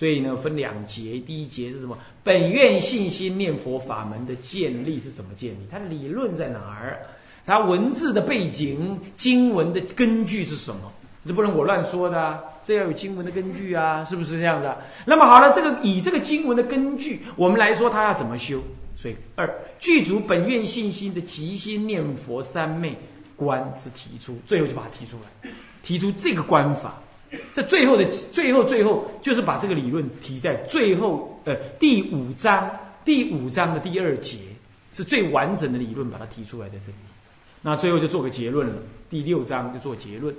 所以呢，分两节。第一节是什么？本愿信心念佛法门的建立是怎么建立？它理论在哪儿？它文字的背景、经文的根据是什么？这不能我乱说的，这要有经文的根据啊，是不是这样的？那么好了，这个以这个经文的根据，我们来说，它要怎么修？所以二具足本愿信心的极心念佛三昧观之提出，最后就把它提出来，提出这个观法。这最后的最后最后，就是把这个理论提在最后呃第五章第五章的第二节，是最完整的理论，把它提出来在这里。那最后就做个结论了，第六章就做结论，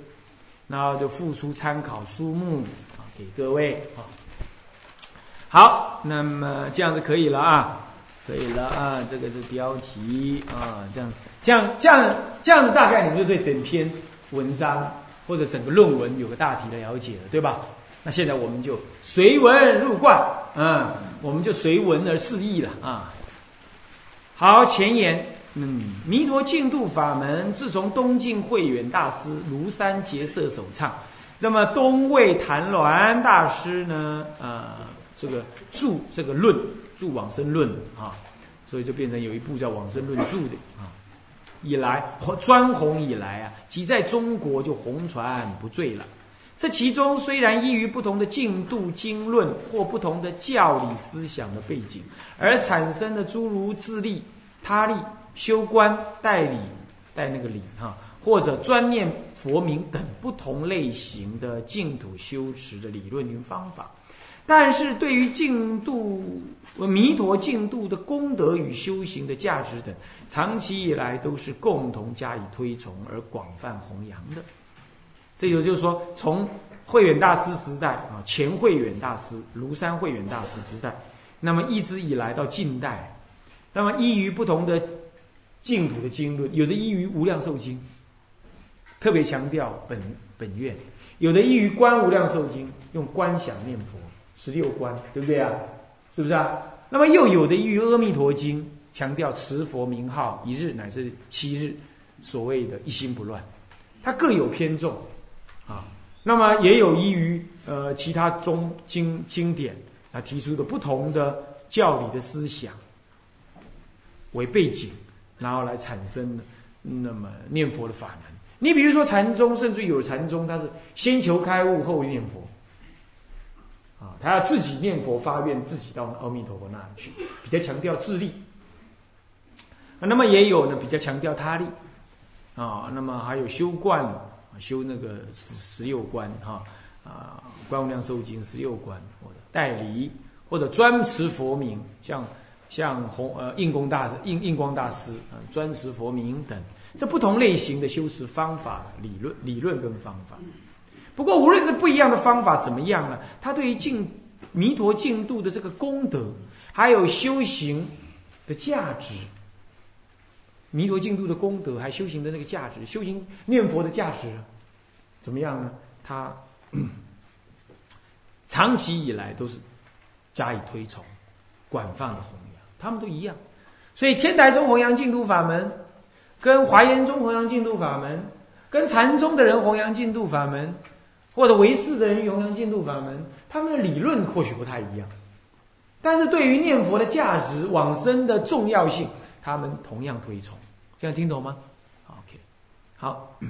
然后就附出参考书目啊给各位啊。好，那么这样子可以了啊，可以了啊，这个是标题啊，这样这样这样这样子，大概你们就对整篇文章。或者整个论文有个大体的了解了，对吧？那现在我们就随文入观，嗯，我们就随文而示意了啊。好，前言，嗯，弥陀净土法门自从东晋慧远大师庐山结色首唱，那么东魏谭鸾大师呢，啊，这个著这个论著往生论啊，所以就变成有一部叫往生论著的啊。以来，专弘以来啊，即在中国就红传不坠了。这其中虽然依于不同的进度经论或不同的教理思想的背景，而产生的诸如自立、他立、修观、代理、带那个理哈，或者专念佛名等不同类型的净土修持的理论与方法。但是对于净度、弥陀净度的功德与修行的价值等，长期以来都是共同加以推崇而广泛弘扬的。这也就是说，从慧远大师时代啊，前慧远大师、庐山慧远大师时代，那么一直以来到近代，那么依于不同的净土的经论，有的依于无量寿经，特别强调本本愿；有的依于观无量寿经，用观想念佛。十六观，对不对啊？是不是啊？那么又有的依于《阿弥陀经》，强调持佛名号一日乃至七日，所谓的一心不乱，它各有偏重啊。那么也有依于呃其他中经经典啊提出的不同的教理的思想为背景，然后来产生的那么念佛的法门。你比如说禅宗，甚至有禅宗，它是先求开悟后念佛。啊，他要自己念佛发愿，自己到阿弥陀佛那里去，比较强调自力。那么也有呢，比较强调他力。啊，那么还有修观，修那个十十六观哈，啊，观无量寿经十六观，或者代理，或者专持佛名，像像弘呃印光大印印光大师啊，专持佛名等，这不同类型的修持方法、理论、理论跟方法。不过，无论是不一样的方法怎么样呢？它对于净弥陀净度的这个功德，还有修行的价值，弥陀净度的功德，还修行的那个价值，修行念佛的价值，怎么样呢？它长期以来都是加以推崇、广泛的弘扬，他们都一样。所以，天台宗弘扬净土法门，跟华严宗弘扬净土法门，跟禅宗的人弘扬净土法门。或者唯识的人弘扬净土法门，他们的理论或许不太一样，但是对于念佛的价值、往生的重要性，他们同样推崇。这样听懂吗？OK，好。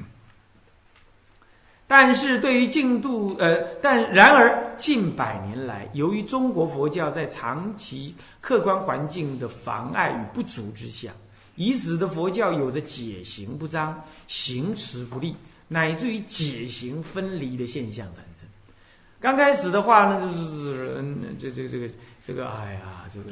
但是对于净土，呃，但然而近百年来，由于中国佛教在长期客观环境的妨碍与不足之下，以使得佛教有着解行不彰、行持不利。乃至于解行分离的现象产生。刚开始的话呢，就是嗯，这这这个这个，哎呀，这个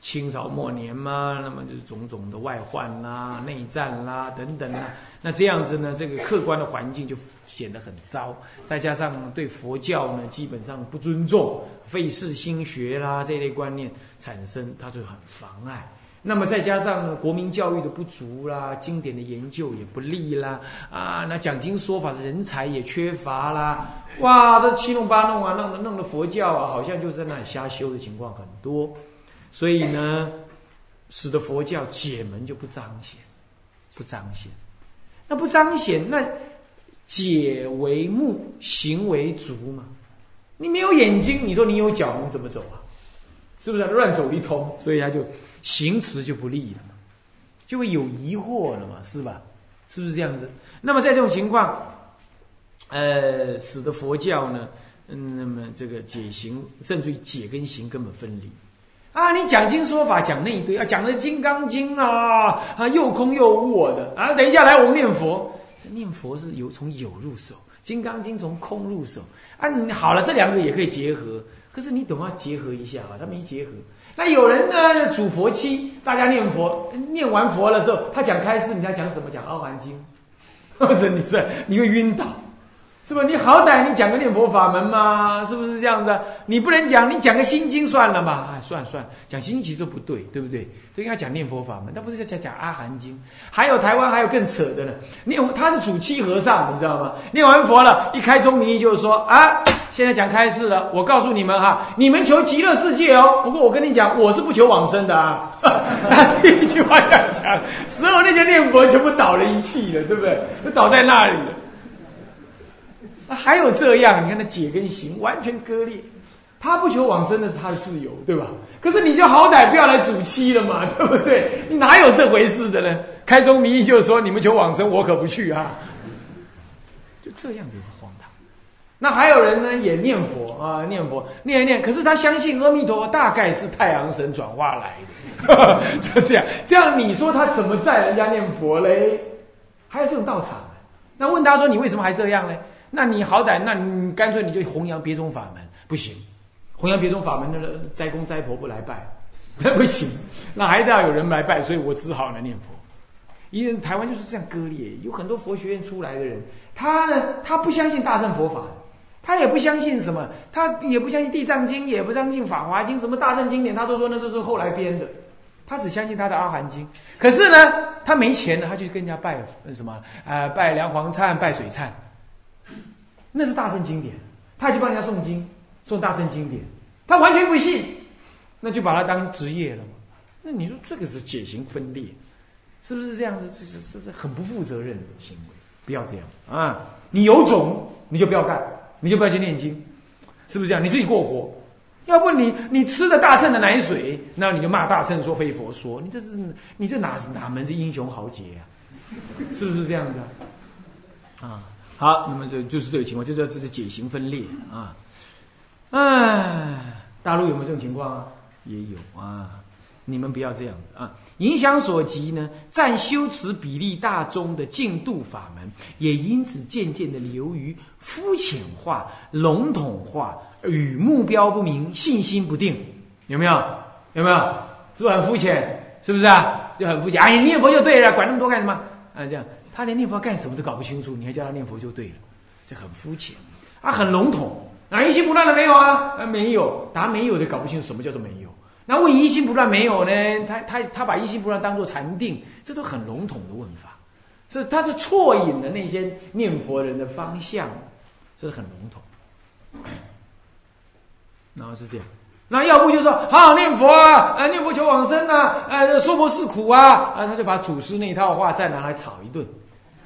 清朝末年嘛，那么就是种种的外患啦、内战啦等等啊。那这样子呢，这个客观的环境就显得很糟。再加上对佛教呢，基本上不尊重、费事心学啦这类观念产生，它就很妨碍。那么再加上国民教育的不足啦，经典的研究也不利啦，啊，那讲经说法的人才也缺乏啦，哇，这七弄八弄啊，弄的弄的佛教啊，好像就在那里瞎修的情况很多，所以呢，使得佛教解门就不彰显，不彰显，那不彰显，那解为目，行为足嘛，你没有眼睛，你说你有脚，你怎么走啊？是不是乱走一通？所以他就行持就不利了嘛，就会有疑惑了嘛，是吧？是不是这样子？那么在这种情况，呃，使得佛教呢，嗯，那么这个解行，甚至于解跟行根本分离。啊，你讲经说法讲那一堆啊，讲的《金刚经》啊，啊又空又无我的啊。等一下来，我们念佛，念佛是由从有入手，《金刚经》从空入手啊。你好了，这两个也可以结合，可是你懂要结合一下啊，他没结合。那有人呢，主佛期，大家念佛，念完佛了之后，他讲开示，你要讲什么？讲《阿含经》，或者你是你会晕倒。是吧？你好歹你讲个念佛法门嘛，是不是这样子？你不能讲，你讲个心经算了嘛？哎，算算，讲心经其实不对，对不对？应该讲念佛法门，他不是在讲讲阿含经。还有台湾还有更扯的呢，念他是主七和尚，你知道吗？念完佛了，一开宗明义就是说啊，现在讲开示了，我告诉你们哈，你们求极乐世界哦。不过我跟你讲，我是不求往生的啊。第一句话这样讲，所有那些念佛全部倒了一气了，对不对？都倒在那里了。还有这样，你看那解跟行完全割裂，他不求往生的是他的自由，对吧？可是你就好歹不要来主妻了嘛，对不对？你哪有这回事的呢？开宗明义就是说，你们求往生，我可不去啊！就这样子是荒唐。那还有人呢，也念佛啊，念佛念一念，可是他相信阿弥陀，大概是太阳神转化来的，就这样。这样你说他怎么在人家念佛嘞？还有这种道场，那问他说，你为什么还这样呢？那你好歹，那你干脆你就弘扬别种法门，不行，弘扬别种法门的斋公斋婆不来拜，那 不行，那还得要有人来拜，所以我只好来念佛。因为台湾就是这样割裂，有很多佛学院出来的人，他呢，他不相信大乘佛法，他也不相信什么，他也不相信地藏经，也不相信法华经，什么大乘经典，他都说那都是后来编的，他只相信他的阿含经。可是呢，他没钱了，他就跟人家拜什么，呃，拜梁皇忏，拜水忏。那是大圣经典，他去帮人家诵经，诵大圣经典，他完全不信，那就把他当职业了嘛？那你说这个是解行分裂，是不是这样子？这是这是很不负责任的行为，不要这样啊！你有种你就不要干，你就不要去念经，是不是这样？你自己过活，要不你你吃的大圣的奶水，那你就骂大圣说非佛说，你这是你这哪哪门子英雄豪杰呀？是不是这样子啊？好，那么就就是这个情况，就叫这是解行分裂啊。哎，大陆有没有这种情况啊？也有啊。你们不要这样子啊。影响所及呢，占修持比例大宗的净度法门，也因此渐渐的流于肤浅化、笼统化，与目标不明、信心不定。有没有？有没有？是不是很肤浅？是不是啊？就很肤浅。哎，念佛就对了，管那么多干什么？啊，这样。他连念佛干什么都搞不清楚，你还叫他念佛就对了，这很肤浅，啊，很笼统。啊，一心不乱的没有啊？啊，没有，答没有的搞不清楚什么叫做没有。那问一心不乱没有呢？他他他把一心不乱当做禅定，这都很笼统的问法，所以他是错引了那些念佛人的方向，这是很笼统。然后是这样，那要不就说好好念佛啊，呃，念佛求往生啊，呃，说佛是苦啊，啊，他就把祖师那一套话再拿来炒一顿。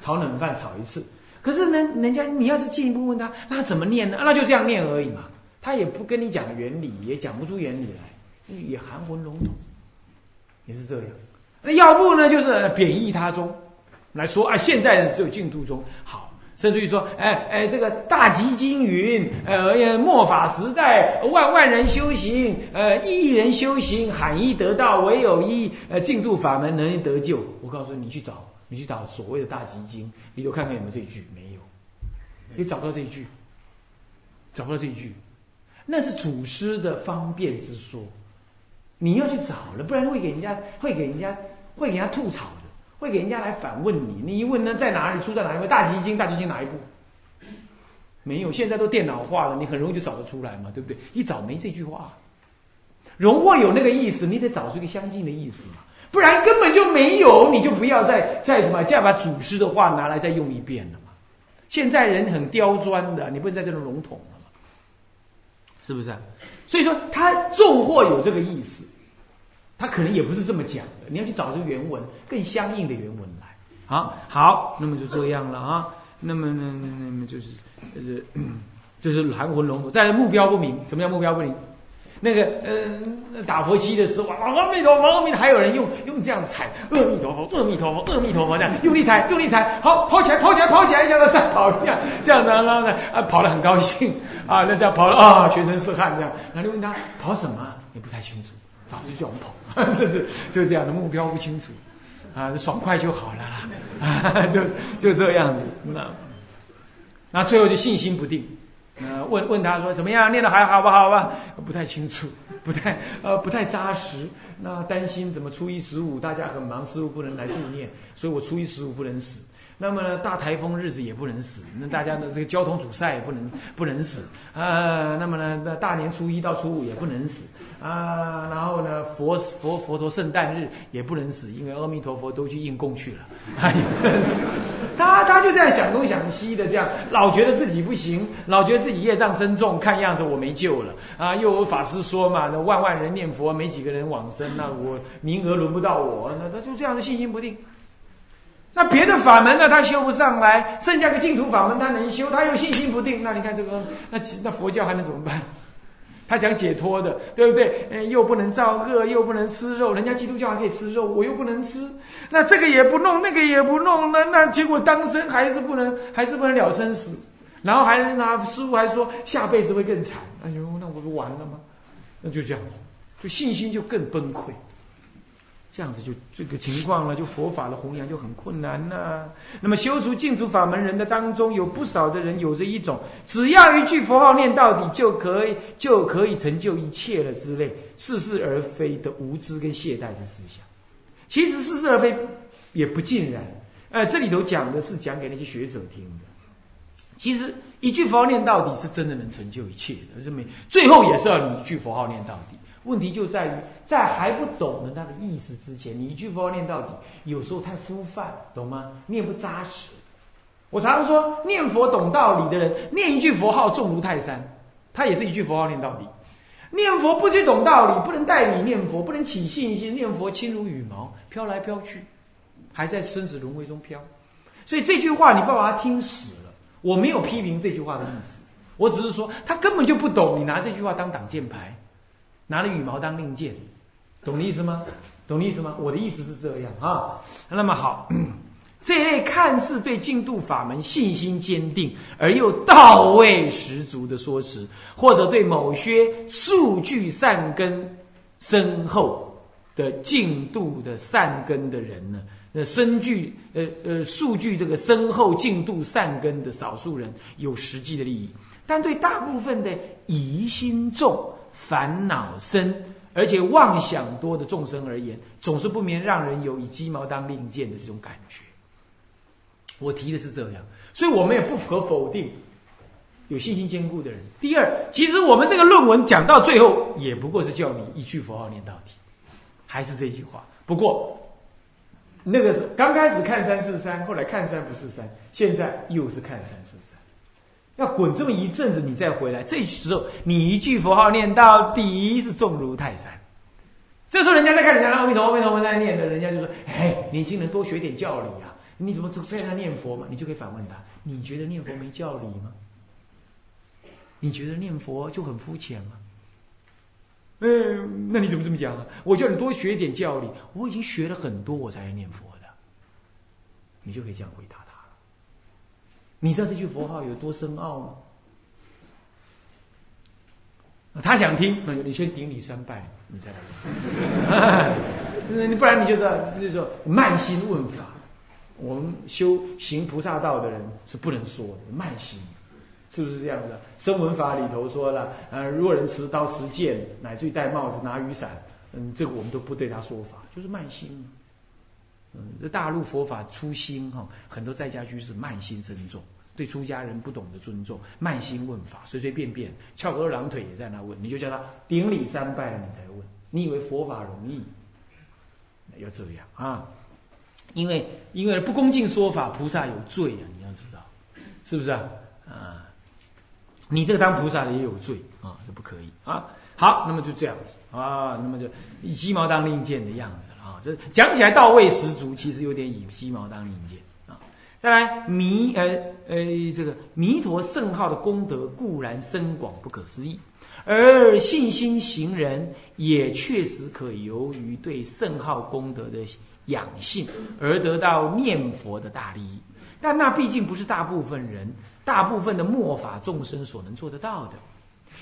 炒冷饭炒一次，可是呢，人家你要是进一步问他，那怎么念呢？那就这样念而已嘛。他也不跟你讲原理，也讲不出原理来，也含混笼统，也是这样。那要不呢，就是贬义他中来说啊，现在只有净土中好，甚至于说，哎哎，这个大吉经云，呃，末法时代万万人修行，呃，一人修行，罕一得道，唯有一呃净土法门能得救。我告诉你，你去找。你去找所谓的大集经，你就看看有没有这一句，没有，你找不到这一句，找不到这一句，那是祖师的方便之说，你要去找了，不然会给人家会给人家会给人家吐槽，会给人家来反问你，你一问呢在哪里出在哪一部大基金，大基金哪一部？没有，现在都电脑化了，你很容易就找得出来嘛，对不对？一找没这句话，荣获有那个意思，你得找出一个相近的意思嘛。不然根本就没有，你就不要再再什么，再把祖师的话拿来再用一遍了嘛。现在人很刁钻的，你不能在这种笼统了嘛，是不是？所以说他重获有这个意思，他可能也不是这么讲的。你要去找这个原文更相应的原文来。好，好，那么就这样了啊。那么呢，那么就是，就是。就是含混龙。再目标不明，什么叫目标不明？那个呃，打佛七的时候，阿弥陀佛，阿弥陀，还有人用用这样踩，阿弥陀佛，阿弥陀佛，阿弥陀佛，这样用力踩，用力踩，好，跑起来，跑起来，跑起来，像个赛跑一样，这样子，然后呢，啊，跑得很高兴，啊，那这样跑了啊，全身是汗，这样，然后就问他跑什么，也不太清楚，法师就叫我们跑，是是，就这样的目标不清楚，啊，爽快就好了啦，啊，就就这样子，那那最后就信心不定。呃，问问他说怎么样？念的还好不好吧？不太清楚，不太呃不太扎实。那担心怎么初一十五大家很忙，师傅不能来助念，所以我初一十五不能死。那么呢，大台风日子也不能死，那大家的这个交通阻塞也不能不能死啊。那么呢，那大年初一到初五也不能死。啊，然后呢，佛佛佛陀圣诞日也不能死，因为阿弥陀佛都去应供去了，他他就这样想东想西的，这样老觉得自己不行，老觉得自己业障深重，看样子我没救了啊！又有法师说嘛，那万万人念佛，没几个人往生，那我名额轮不到我，那他就这样的信心不定。那别的法门呢，他修不上来，剩下个净土法门他能修，他又信心不定，那你看这个，那那佛教还能怎么办？他讲解脱的，对不对？哎，又不能造恶，又不能吃肉，人家基督教还可以吃肉，我又不能吃，那这个也不弄，那个也不弄，那那结果当生还是不能，还是不能了生死，然后还拿师傅还说下辈子会更惨，哎呦，那我不完了吗？那就这样子，就信心就更崩溃。这样子就这个情况了，就佛法的弘扬就很困难呐。那么修除净土法门人的当中，有不少的人有着一种只要一句佛号念到底就可以就可以成就一切了之类似是而非的无知跟懈怠之思想。其实似是而非也不尽然。呃，这里头讲的是讲给那些学者听的。其实一句佛号念到底是真的能成就一切的，是没最后也是要你一句佛号念到底。问题就在于，在还不懂得它的意思之前，你一句佛号念到底，有时候太肤泛，懂吗？念不扎实。我常常说，念佛懂道理的人，念一句佛号重如泰山，他也是一句佛号念到底。念佛不去懂道理，不能带理念佛，不能起信心，念佛轻如羽毛，飘来飘去，还在生死轮回中飘。所以这句话你不把它听死了。我没有批评这句话的意思，我只是说他根本就不懂，你拿这句话当挡箭牌。拿了羽毛当令箭，懂的意思吗？懂的意思吗？我的意思是这样啊。那么好，这类看似对净度法门信心坚定而又道味十足的说辞，或者对某些数据善根深厚的净度的善根的人呢，那深具呃呃数据这个深厚净度善根的少数人有实际的利益，但对大部分的疑心重。烦恼深，而且妄想多的众生而言，总是不免让人有以鸡毛当令箭的这种感觉。我提的是这样，所以我们也不可否定有信心坚固的人。第二，其实我们这个论文讲到最后，也不过是叫你一句佛号念到底，还是这句话。不过，那个是刚开始看三四三，后来看三不是三，现在又是看三四三。要滚这么一阵子，你再回来，这时候你一句佛号念到底是重如泰山。这时候人家在看你家阿弥陀佛，阿弥陀佛在念的，人家就说：“哎，年轻人多学点教理啊！你怎么在那念佛嘛？”你就可以反问他：“你觉得念佛没教理吗？你觉得念佛就很肤浅吗？”嗯，那你怎么这么讲啊？我叫你多学点教理，我已经学了很多，我才来念佛的。你就可以这样回答。你知道这句佛号有多深奥吗？他想听，那你先顶礼三拜，你再来问。你不然你就知道，就是说慢心问法。我们修行菩萨道的人是不能说的慢心，是不是这样子？声闻法里头说了，呃，若人持刀持剑，乃至于戴帽子拿雨伞，嗯，这个我们都不对他说法，就是慢心。嗯，这大陆佛法初心哈，很多在家居士慢心深重，对出家人不懂得尊重，慢心问法，随随便便翘个二郎腿也在那问，你就叫他顶礼三拜，你才问。你以为佛法容易？要这样啊？因为因为不恭敬说法，菩萨有罪啊！你要知道，是不是啊？啊，你这个当菩萨的也有罪啊，这不可以啊。好，那么就这样子啊，那么就以鸡毛当令箭的样子这讲起来到位十足，其实有点以鸡毛当令箭啊。再来弥呃呃这个弥陀圣号的功德固然深广不可思议，而信心行人也确实可由于对圣号功德的养性而得到念佛的大利益。但那毕竟不是大部分人、大部分的末法众生所能做得到的。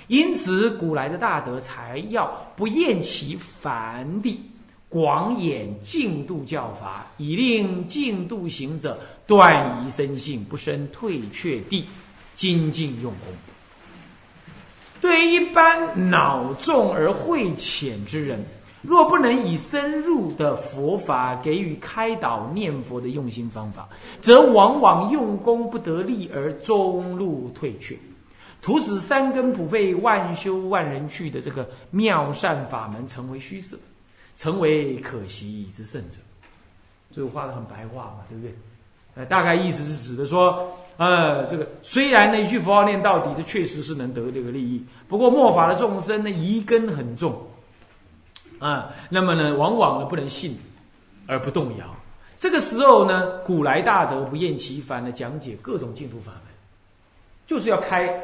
因此，古来的大德才要不厌其烦地广演净度教法，以令净度行者断疑生信，不生退却地精进用功。对于一般脑重而慧浅之人，若不能以深入的佛法给予开导念佛的用心方法，则往往用功不得力而中路退却。徒使三根普被万修万人去的这个妙善法门成为虚设，成为可惜之甚者。这个画的很白话嘛，对不对？呃，大概意思是指的说，呃，这个虽然呢一句佛号念到底，这确实是能得这个利益。不过末法的众生呢，疑根很重，啊，那么呢，往往呢不能信而不动摇。这个时候呢，古来大德不厌其烦的讲解各种净土法门，就是要开。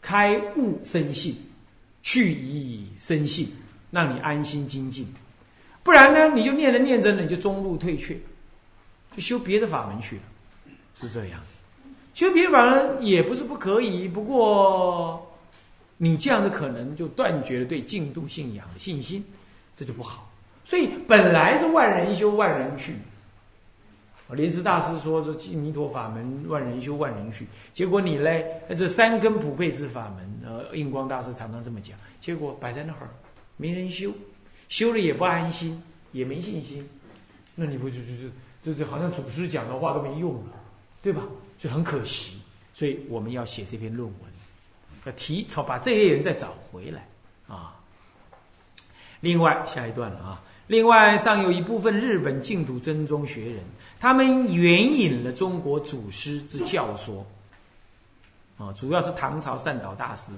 开悟生信，去疑生信，让你安心精进。不然呢，你就念着念着呢，你就中路退却，就修别的法门去了，是这样。修别的法门也不是不可以，不过你这样的可能就断绝了对净度信仰的信心，这就不好。所以本来是万人修万人去。莲师大师说：“这弥陀法门，万人修，万人去。结果你嘞，这三根普配之法门，呃，印光大师常常这么讲。结果摆在那儿，没人修，修了也不安心，也没信心。那你不就就就就就好像祖师讲的话都没用了，对吧？就很可惜。所以我们要写这篇论文，要提，把这些人再找回来啊。另外，下一段了啊。另外，尚有一部分日本净土真宗学人。”他们援引了中国祖师之教说，啊，主要是唐朝善导大师，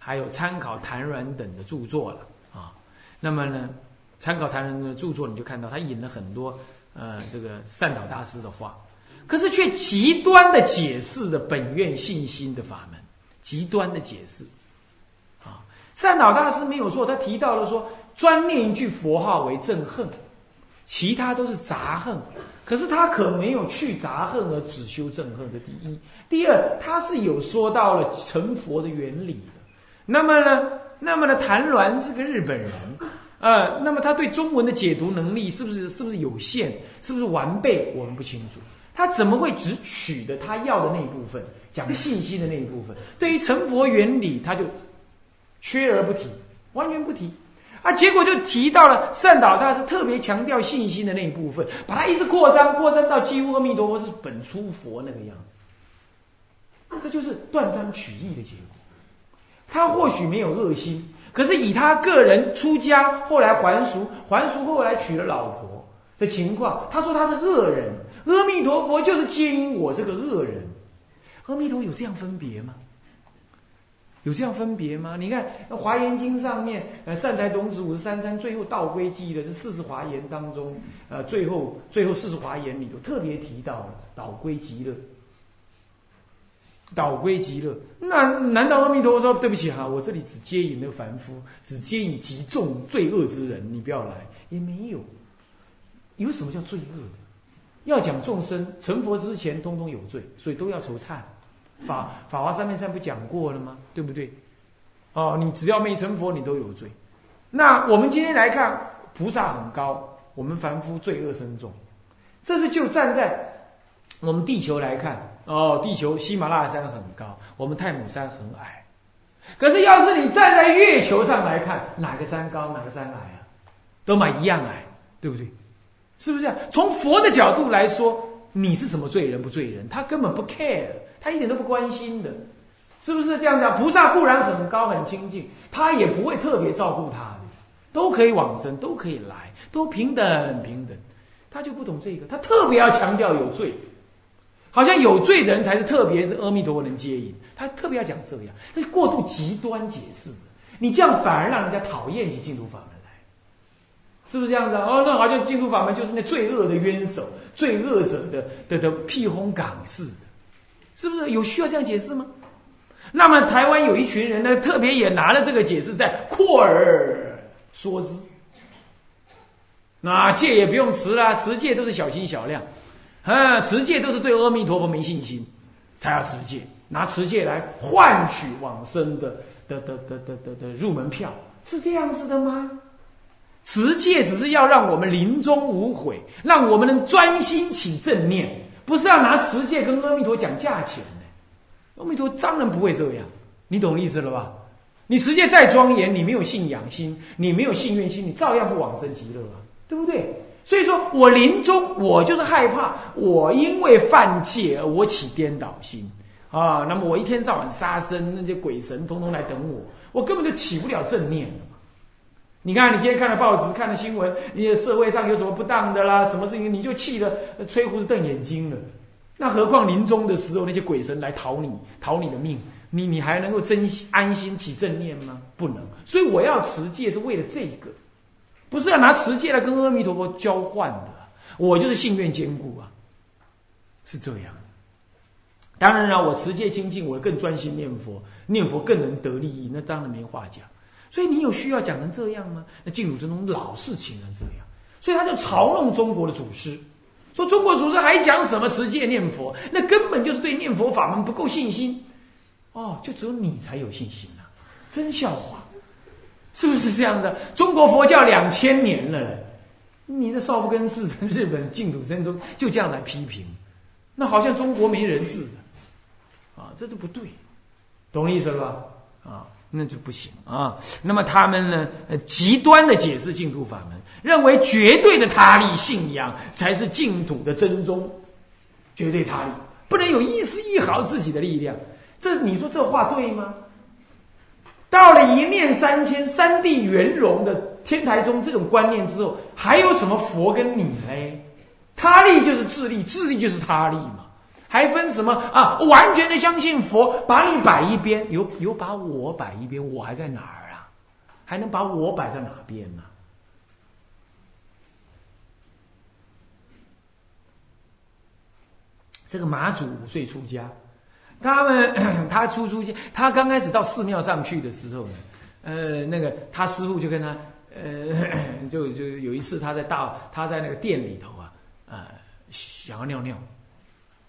还有参考谭阮等的著作了。那么呢，参考谭人的著作，你就看到他引了很多呃这个善导大师的话，可是却极端的解释了本愿信心的法门，极端的解释啊。善导大师没有错，他提到了说，专念一句佛号为憎恨，其他都是杂恨。可是他可没有去杂恨而只修正恨的第一，第二他是有说到了成佛的原理的。那么呢，那么呢，谭鸾这个日本人，呃，那么他对中文的解读能力是不是是不是有限，是不是完备，我们不清楚。他怎么会只取的他要的那一部分，讲信息的那一部分？对于成佛原理，他就缺而不提，完全不提。啊，结果就提到了善导大师特别强调信心的那一部分，把它一直扩张，扩张到几乎阿弥陀佛是本初佛那个样子。这就是断章取义的结果。他或许没有恶心，可是以他个人出家，后来还俗，还俗后来娶了老婆的情况，他说他是恶人，阿弥陀佛就是接引我这个恶人。阿弥陀有这样分别吗？有这样分别吗？你看《华严经》上面，呃，善财童子五十三参最后道归记的是四十华严当中，呃，最后最后四十华严里头特别提到了导归极乐，导归极乐。那难道阿弥陀佛说对不起哈，我这里只接引那凡夫，只接引极重罪恶之人，你不要来？也没有，有什么叫罪恶？要讲众生成佛之前，通通有罪，所以都要愁忏。法法华三面山不讲过了吗？对不对？哦，你只要没成佛，你都有罪。那我们今天来看，菩萨很高，我们凡夫罪恶深重。这是就站在我们地球来看，哦，地球喜马拉雅山很高，我们太母山很矮。可是要是你站在月球上来看，哪个山高，哪个山矮啊？都嘛一样矮，对不对？是不是这样？从佛的角度来说，你是什么罪人不罪人？他根本不 care。他一点都不关心的，是不是这样讲？菩萨固然很高很清净，他也不会特别照顾他的，都可以往生，都可以来，都平等平等。他就不懂这个，他特别要强调有罪，好像有罪的人才是特别是阿弥陀佛能接引，他特别要讲这样，他过度极端解释，你这样反而让人家讨厌起净土法门来，是不是这样子？哦，那好像净土法门就是那罪恶的冤首、罪恶者的的的辟轰港似的，是不是？有需要这样解释吗？那么台湾有一群人呢，特别也拿了这个解释在扩而说之。那戒也不用持啦，持戒都是小心小量，啊，持戒都是对阿弥陀佛没信心才要持戒，拿持戒来换取往生的的的的的的的入门票，是这样子的吗？持戒只是要让我们临终无悔，让我们能专心起正念，不是要拿持戒跟阿弥陀讲价钱的。阿弥陀当然不会这样，你懂意思了吧？你持戒再庄严，你没有信仰心，你没有信愿心，你照样不往生极乐啊，对不对？所以说我临终，我就是害怕，我因为犯戒而我起颠倒心啊，那么我一天到晚杀生，那些鬼神通通来等我，我根本就起不了正念。你看，你今天看了报纸，看了新闻，你社会上有什么不当的啦？什么事情你就气得吹胡子瞪眼睛了？那何况临终的时候，那些鬼神来讨你，讨你的命，你你还能够真安心起正念吗？不能。所以我要持戒是为了这个，不是要拿持戒来跟阿弥陀佛交换的。我就是信愿坚固啊，是这样。当然了，我持戒清净，我更专心念佛，念佛更能得利益，那当然没话讲。所以你有需要讲成这样吗？那净土真宗老是请人这样，所以他就嘲弄中国的祖师，说中国祖师还讲什么持戒念佛，那根本就是对念佛法门不够信心。哦，就只有你才有信心啊！真笑话，是不是这样的？中国佛教两千年了，你这少不更事的日本净土真宗就这样来批评，那好像中国没人似的，啊，这都不对，懂意思了吧？啊。那就不行啊！那么他们呢？极端的解释净土法门，认为绝对的他力信仰才是净土的真宗，绝对他力不能有一丝一毫自己的力量。这你说这话对吗？到了一念三千、三地圆融的天台宗这种观念之后，还有什么佛跟你嘞？他力就是智力，智力就是他力嘛。还分什么啊？完全的相信佛，把你摆一边，有有把我摆一边，我还在哪儿啊？还能把我摆在哪边呢？这个马祖五岁出家，他们 他出出家，他刚开始到寺庙上去的时候呢，呃，那个他师傅就跟他，呃，就就有一次他在大他在那个店里头啊，呃，想要尿尿。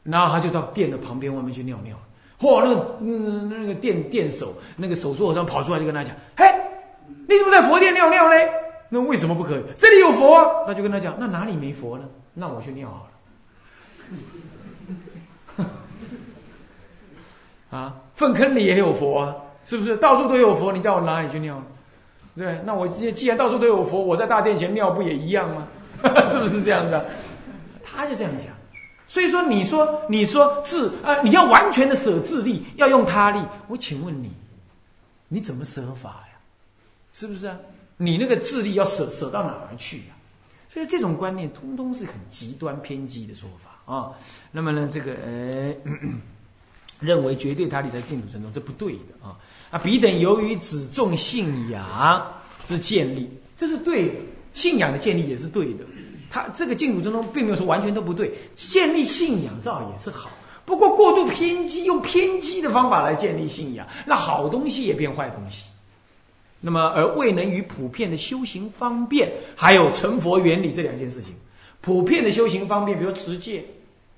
然后他就到店的旁边外面去尿尿，嚯，那个嗯那个店店手那个手座上跑出来就跟他讲，嘿，你怎么在佛殿尿尿嘞？那为什么不可以？这里有佛啊！他就跟他讲，那哪里没佛呢？那我去尿好了。啊，粪坑里也有佛啊，是不是？到处都有佛，你叫我哪里去尿？对，那我既然到处都有佛，我在大殿前尿不也一样吗？是不是这样的？他就这样讲。所以说，你说，你说自啊，你要完全的舍自力，要用他力。我请问你，你怎么舍法呀？是不是啊？你那个智力要舍舍到哪儿去呀？所以这种观念，通通是很极端偏激的说法啊。那么呢，这个呃，认为绝对他力在净土之中，这不对的啊。啊，彼等由于只重信仰之建立，这是对的，信仰的建立也是对的。他这个净土之中并没有说完全都不对，建立信仰照也是好，不过过度偏激，用偏激的方法来建立信仰，那好东西也变坏东西。那么而未能与普遍的修行方便，还有成佛原理这两件事情，普遍的修行方便，比如持戒，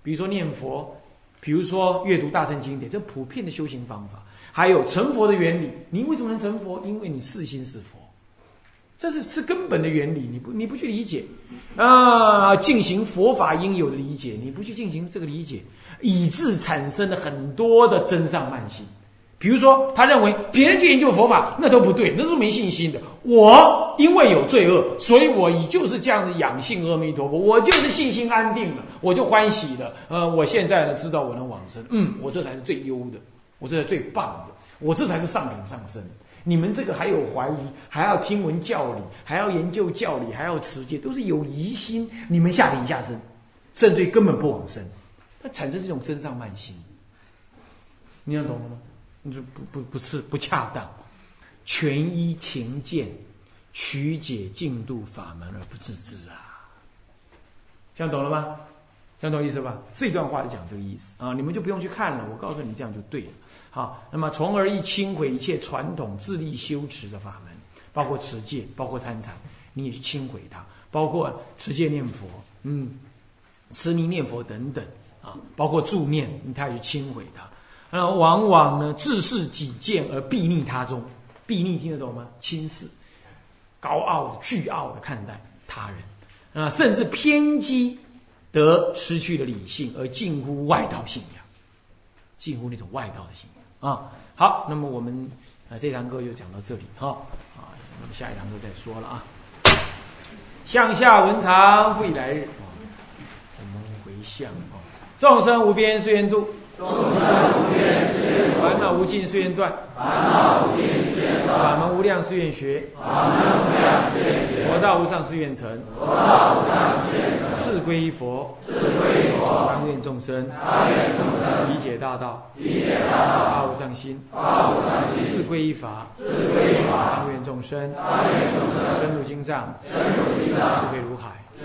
比如说念佛，比如说阅读大乘经典，这普遍的修行方法，还有成佛的原理。你为什么能成佛？因为你是心是佛。这是是根本的原理，你不你不去理解，啊，进行佛法应有的理解，你不去进行这个理解，以致产生了很多的真上慢心。比如说，他认为别人去研究佛法，那都不对，那是没信心的。我因为有罪恶，所以我以就是这样的养性阿弥陀佛，我就是信心安定了，我就欢喜了。呃，我现在呢知道我能往生，嗯，我这才是最优的，我这才是最棒的，我这才是上品上身。你们这个还有怀疑，还要听闻教理，还要研究教理，还要持戒，都是有疑心。你们下品下生，甚至于根本不往生，它产生这种真上慢心，你要懂了吗？你说不不不是不恰当，全依情见，曲解净度法门而不自知啊！这样懂了吗？这样懂意思吧？这段话就讲这个意思啊！你们就不用去看了，我告诉你，这样就对了。好，那么从而一轻毁一切传统自力修持的法门，包括持戒，包括参禅，你也去轻毁它，包括持戒念佛，嗯，持名念佛等等啊，包括助念，你他也去轻毁它。那往往呢，自视己见而避逆他中，避逆听得懂吗？轻视、高傲、倨傲的看待他人，啊，甚至偏激，得失去了理性，而近乎外道信仰，近乎那种外道的信仰啊。好，那么我们啊这堂课就讲到这里哈啊，那么下一堂课再说了啊。向下文长未来日，我们回向啊，众生无边誓愿度。众生无边誓愿烦恼无尽誓愿断，烦恼无尽誓愿断。法门无量誓愿学，法门无量誓愿学。佛道无上誓愿成，佛道无上誓愿成。志归佛，志归佛。当愿众生，当愿众生。理解大道，理解大道。发无上心，发无上心。志归法，志归法。当愿众生，当愿众生。深入经藏，深入经藏。智慧如海。